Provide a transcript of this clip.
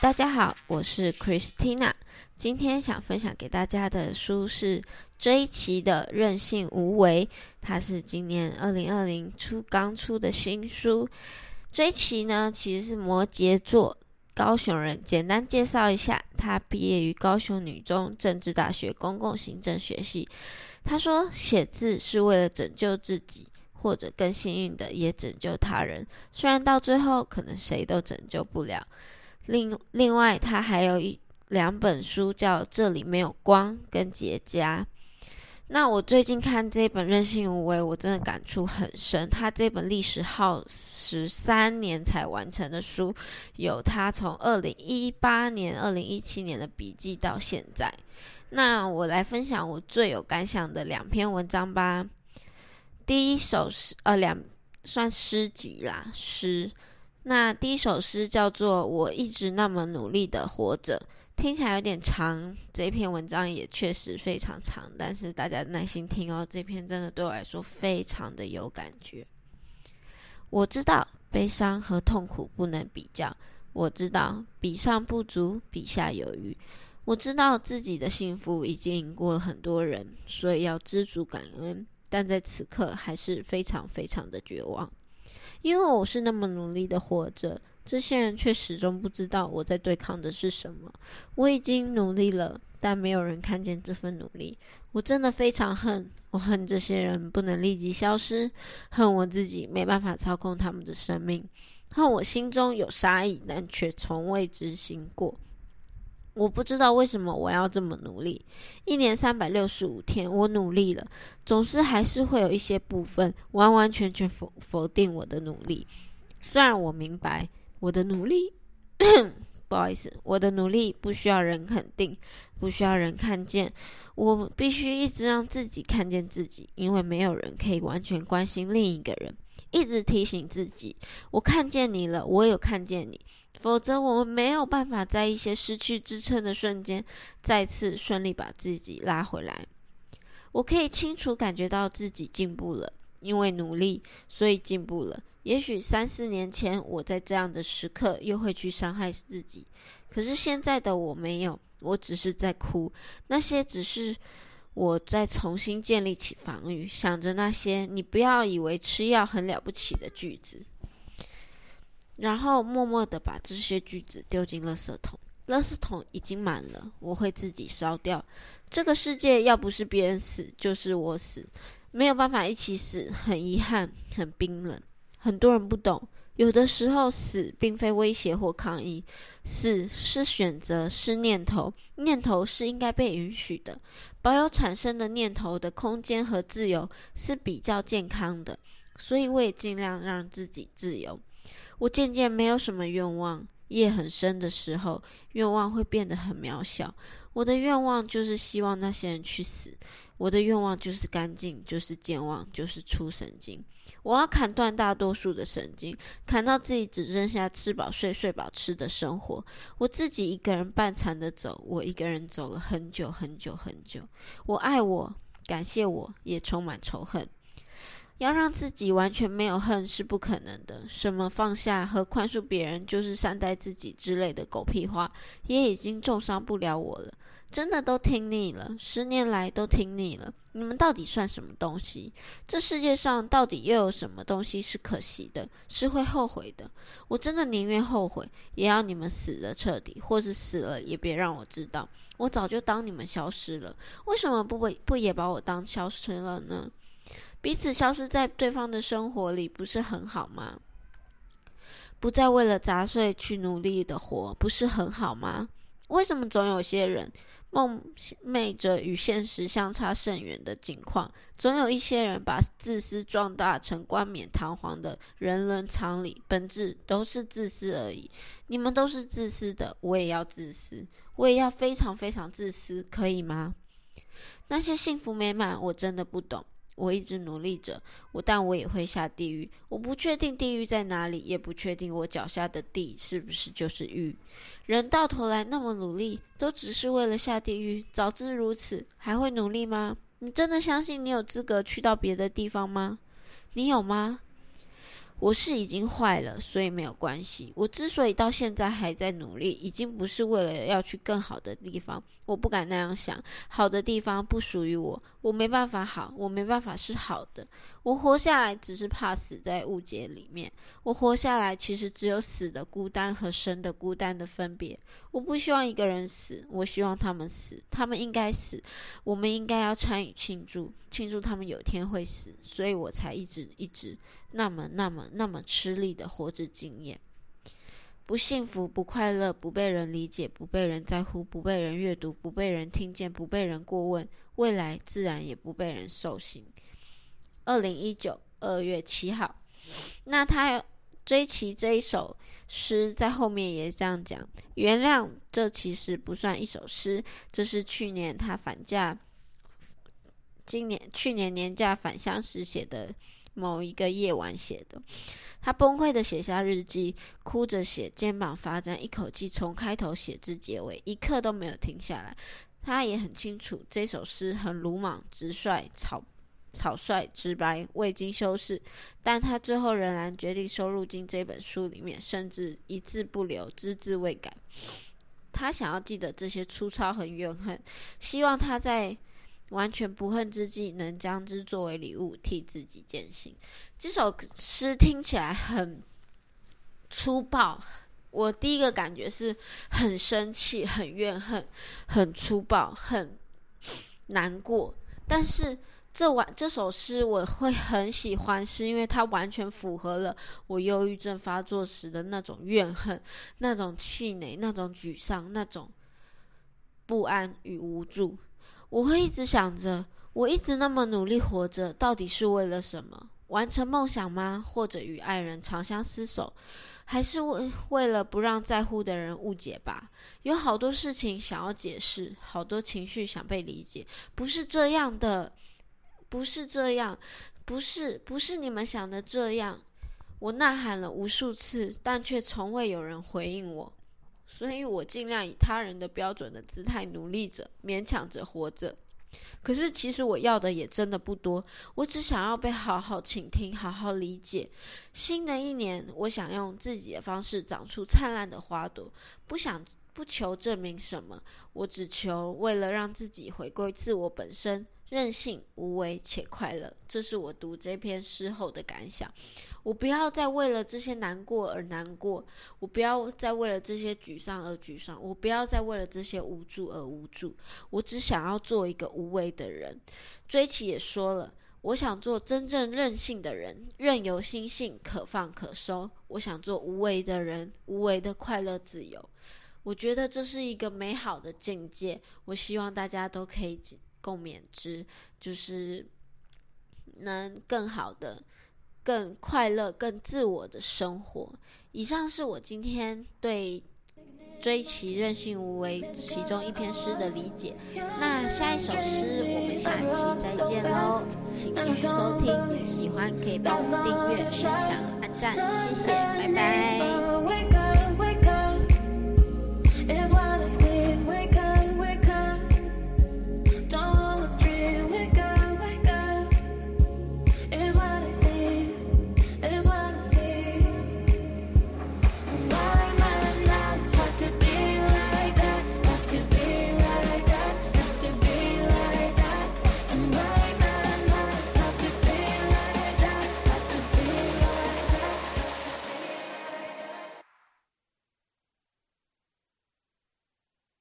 大家好，我是 Christina。今天想分享给大家的书是追奇的《任性无为》，它是今年二零二零出刚出的新书。追奇呢，其实是摩羯座，高雄人。简单介绍一下，他毕业于高雄女中政治大学公共行政学系。他说，写字是为了拯救自己，或者更幸运的也拯救他人。虽然到最后可能谁都拯救不了。另另外，他还有一两本书叫《这里没有光》跟《结痂》。那我最近看这本《任性无为》，我真的感触很深。他这本历时耗时三年才完成的书，有他从二零一八年、二零一七年的笔记到现在。那我来分享我最有感想的两篇文章吧。第一首诗，呃，两算诗集啦，诗。那第一首诗叫做《我一直那么努力的活着》，听起来有点长。这篇文章也确实非常长，但是大家耐心听哦。这篇真的对我来说非常的有感觉。我知道悲伤和痛苦不能比较，我知道比上不足，比下有余。我知道自己的幸福已经赢过很多人，所以要知足感恩。但在此刻，还是非常非常的绝望。因为我是那么努力的活着，这些人却始终不知道我在对抗的是什么。我已经努力了，但没有人看见这份努力。我真的非常恨，我恨这些人不能立即消失，恨我自己没办法操控他们的生命，恨我心中有杀意，但却从未执行过。我不知道为什么我要这么努力。一年三百六十五天，我努力了，总是还是会有一些部分完完全全否否定我的努力。虽然我明白我的努力，不好意思，我的努力不需要人肯定，不需要人看见，我必须一直让自己看见自己，因为没有人可以完全关心另一个人。一直提醒自己，我看见你了，我有看见你。否则，我们没有办法在一些失去支撑的瞬间，再次顺利把自己拉回来。我可以清楚感觉到自己进步了，因为努力，所以进步了。也许三四年前，我在这样的时刻又会去伤害自己，可是现在的我没有，我只是在哭。那些只是。我在重新建立起防御，想着那些你不要以为吃药很了不起的句子，然后默默的把这些句子丢进垃圾桶。垃圾桶已经满了，我会自己烧掉。这个世界要不是别人死，就是我死，没有办法一起死，很遗憾，很冰冷。很多人不懂。有的时候，死并非威胁或抗议，死是选择，是念头。念头是应该被允许的，保有产生的念头的空间和自由是比较健康的。所以，我也尽量让自己自由。我渐渐没有什么愿望，夜很深的时候，愿望会变得很渺小。我的愿望就是希望那些人去死。我的愿望就是干净，就是健忘，就是出神经。我要砍断大多数的神经，砍到自己只剩下吃饱睡、睡饱吃的生活。我自己一个人半残的走，我一个人走了很久很久很久。我爱我，感谢我，也充满仇恨。要让自己完全没有恨是不可能的。什么放下和宽恕别人，就是善待自己之类的狗屁话，也已经重伤不了我了。真的都听腻了，十年来都听腻了。你们到底算什么东西？这世界上到底又有什么东西是可惜的，是会后悔的？我真的宁愿后悔，也要你们死的彻底，或是死了也别让我知道。我早就当你们消失了，为什么不不不也把我当消失了呢？彼此消失在对方的生活里，不是很好吗？不再为了杂碎去努力的活，不是很好吗？为什么总有些人梦寐着与现实相差甚远的境况？总有一些人把自私壮大成冠冕堂皇的人伦常理，本质都是自私而已。你们都是自私的，我也要自私，我也要非常非常自私，可以吗？那些幸福美满，我真的不懂。我一直努力着，我但我也会下地狱。我不确定地狱在哪里，也不确定我脚下的地是不是就是狱。人到头来那么努力，都只是为了下地狱。早知如此，还会努力吗？你真的相信你有资格去到别的地方吗？你有吗？我是已经坏了，所以没有关系。我之所以到现在还在努力，已经不是为了要去更好的地方。我不敢那样想，好的地方不属于我，我没办法好，我没办法是好的。我活下来只是怕死在误解里面。我活下来其实只有死的孤单和生的孤单的分别。我不希望一个人死，我希望他们死，他们应该死，我们应该要参与庆祝，庆祝他们有天会死。所以我才一直一直。那么，那么，那么吃力的活着经验，不幸福，不快乐，不被人理解，不被人在乎，不被人阅读，不被人听见，不被人过问，未来自然也不被人受刑。二零一九二月七号，那他追其这一首诗在后面也这样讲：原谅，这其实不算一首诗，这是去年他返假，今年去年年假返乡时写的。某一个夜晚写的，他崩溃的写下日记，哭着写，肩膀发颤，一口气从开头写至结尾，一刻都没有停下来。他也很清楚这首诗很鲁莽、直率、草草率、直白，未经修饰，但他最后仍然决定收录进这本书里面，甚至一字不留，只字未改。他想要记得这些粗糙和怨恨，希望他在。完全不恨之际，能将之作为礼物，替自己践行。这首诗听起来很粗暴，我第一个感觉是很生气、很怨恨、很粗暴、很难过。但是这完这首诗我会很喜欢，是因为它完全符合了我忧郁症发作时的那种怨恨、那种气馁、那种沮丧、那种不安与无助。我会一直想着，我一直那么努力活着，到底是为了什么？完成梦想吗？或者与爱人长相厮守？还是为为了不让在乎的人误解吧？有好多事情想要解释，好多情绪想被理解。不是这样的，不是这样，不是，不是你们想的这样。我呐喊了无数次，但却从未有人回应我。所以我尽量以他人的标准的姿态努力着，勉强着活着。可是其实我要的也真的不多，我只想要被好好倾听，好好理解。新的一年，我想用自己的方式长出灿烂的花朵，不想不求证明什么，我只求为了让自己回归自我本身。任性、无为且快乐，这是我读这篇诗后的感想。我不要再为了这些难过而难过，我不要再为了这些沮丧而沮丧，我不要再为了这些无助而无助。我只想要做一个无为的人。追奇也说了，我想做真正任性的人，任由心性可放可收。我想做无为的人，无为的快乐自由。我觉得这是一个美好的境界。我希望大家都可以。共勉之，就是能更好的、更快乐、更自我的生活。以上是我今天对追奇任性无为其中一篇诗的理解。那下一首诗，我们下一期再见喽！请继续收听，喜欢可以帮我订阅、分享、按赞，谢谢，拜拜。